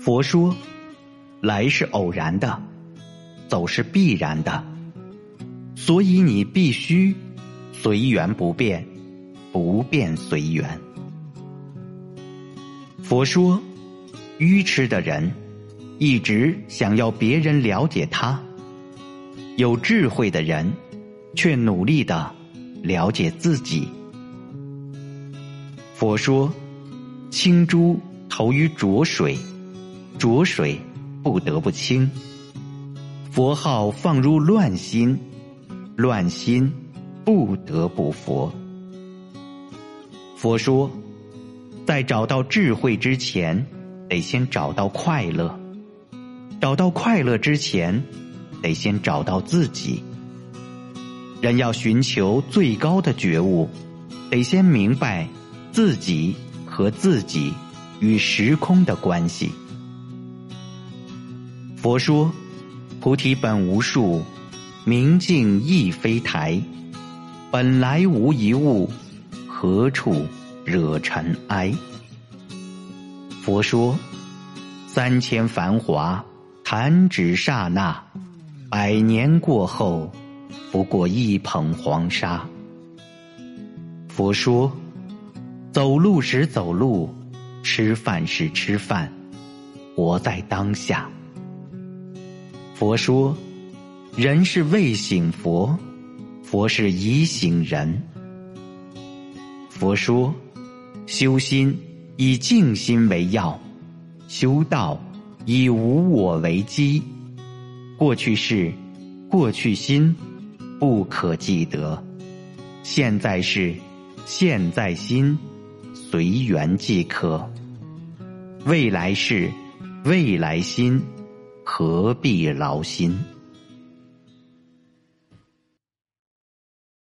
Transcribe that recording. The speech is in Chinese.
佛说，来是偶然的，走是必然的，所以你必须随缘不变，不变随缘。佛说，愚痴的人一直想要别人了解他，有智慧的人却努力的了解自己。佛说，清珠投于浊水，浊水不得不清；佛号放入乱心，乱心不得不佛。佛说，在找到智慧之前，得先找到快乐；找到快乐之前，得先找到自己。人要寻求最高的觉悟，得先明白。自己和自己与时空的关系。佛说：“菩提本无树，明镜亦非台，本来无一物，何处惹尘埃？”佛说：“三千繁华，弹指刹那；百年过后，不过一捧黄沙。”佛说。走路时走路，吃饭时吃饭，活在当下。佛说，人是未醒佛，佛是已醒人。佛说，修心以静心为要，修道以无我为基。过去事、过去心不可记得，现在是现在心。随缘即可。未来事，未来心，何必劳心？